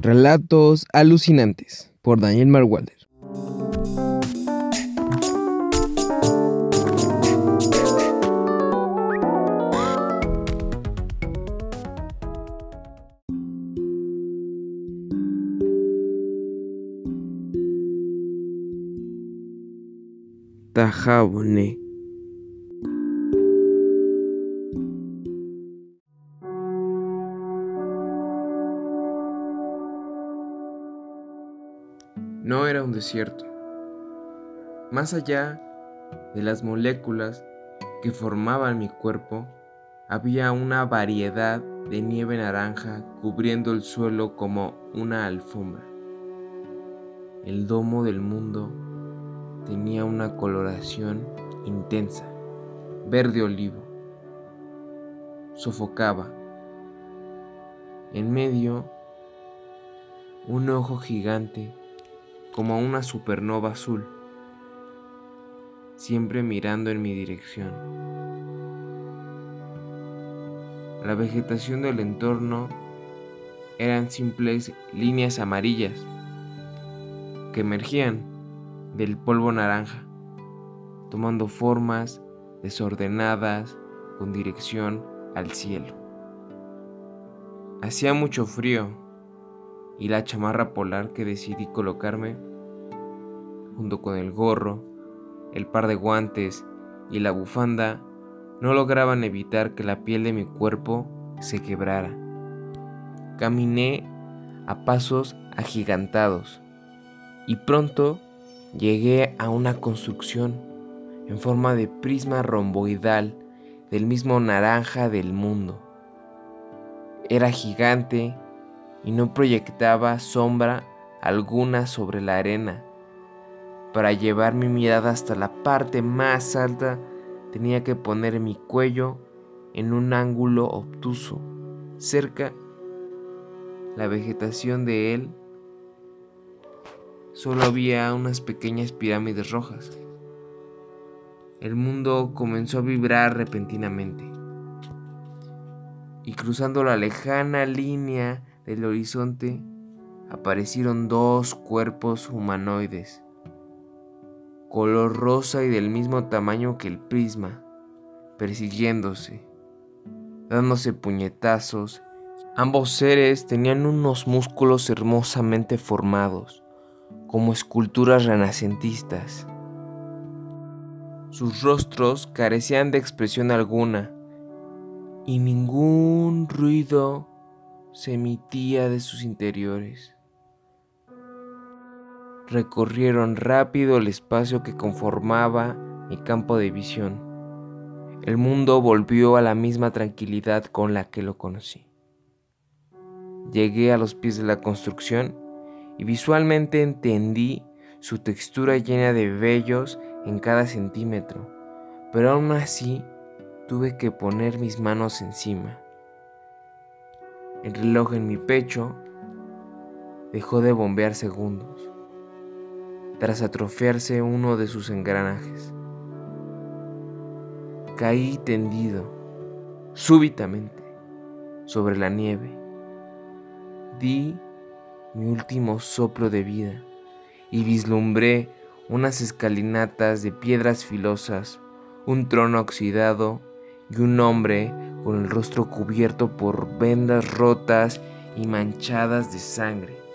Relatos alucinantes por Daniel Marwalder. Tajabone. No era un desierto. Más allá de las moléculas que formaban mi cuerpo, había una variedad de nieve naranja cubriendo el suelo como una alfombra. El domo del mundo tenía una coloración intensa, verde olivo. Sofocaba. En medio, un ojo gigante como una supernova azul, siempre mirando en mi dirección. La vegetación del entorno eran simples líneas amarillas que emergían del polvo naranja, tomando formas desordenadas con dirección al cielo. Hacía mucho frío y la chamarra polar que decidí colocarme, junto con el gorro, el par de guantes y la bufanda, no lograban evitar que la piel de mi cuerpo se quebrara. Caminé a pasos agigantados y pronto llegué a una construcción en forma de prisma romboidal del mismo naranja del mundo. Era gigante y no proyectaba sombra alguna sobre la arena. Para llevar mi mirada hasta la parte más alta tenía que poner mi cuello en un ángulo obtuso. Cerca, la vegetación de él solo había unas pequeñas pirámides rojas. El mundo comenzó a vibrar repentinamente. Y cruzando la lejana línea del horizonte aparecieron dos cuerpos humanoides, color rosa y del mismo tamaño que el prisma, persiguiéndose, dándose puñetazos. Ambos seres tenían unos músculos hermosamente formados como esculturas renacentistas. Sus rostros carecían de expresión alguna y ningún ruido se emitía de sus interiores. Recorrieron rápido el espacio que conformaba mi campo de visión. El mundo volvió a la misma tranquilidad con la que lo conocí. Llegué a los pies de la construcción y visualmente entendí su textura llena de vellos en cada centímetro, pero aún así tuve que poner mis manos encima. El reloj en mi pecho dejó de bombear segundos, tras atrofiarse uno de sus engranajes. Caí tendido, súbitamente, sobre la nieve. Di mi último soplo de vida y vislumbré unas escalinatas de piedras filosas, un trono oxidado y un hombre con el rostro cubierto por vendas rotas y manchadas de sangre.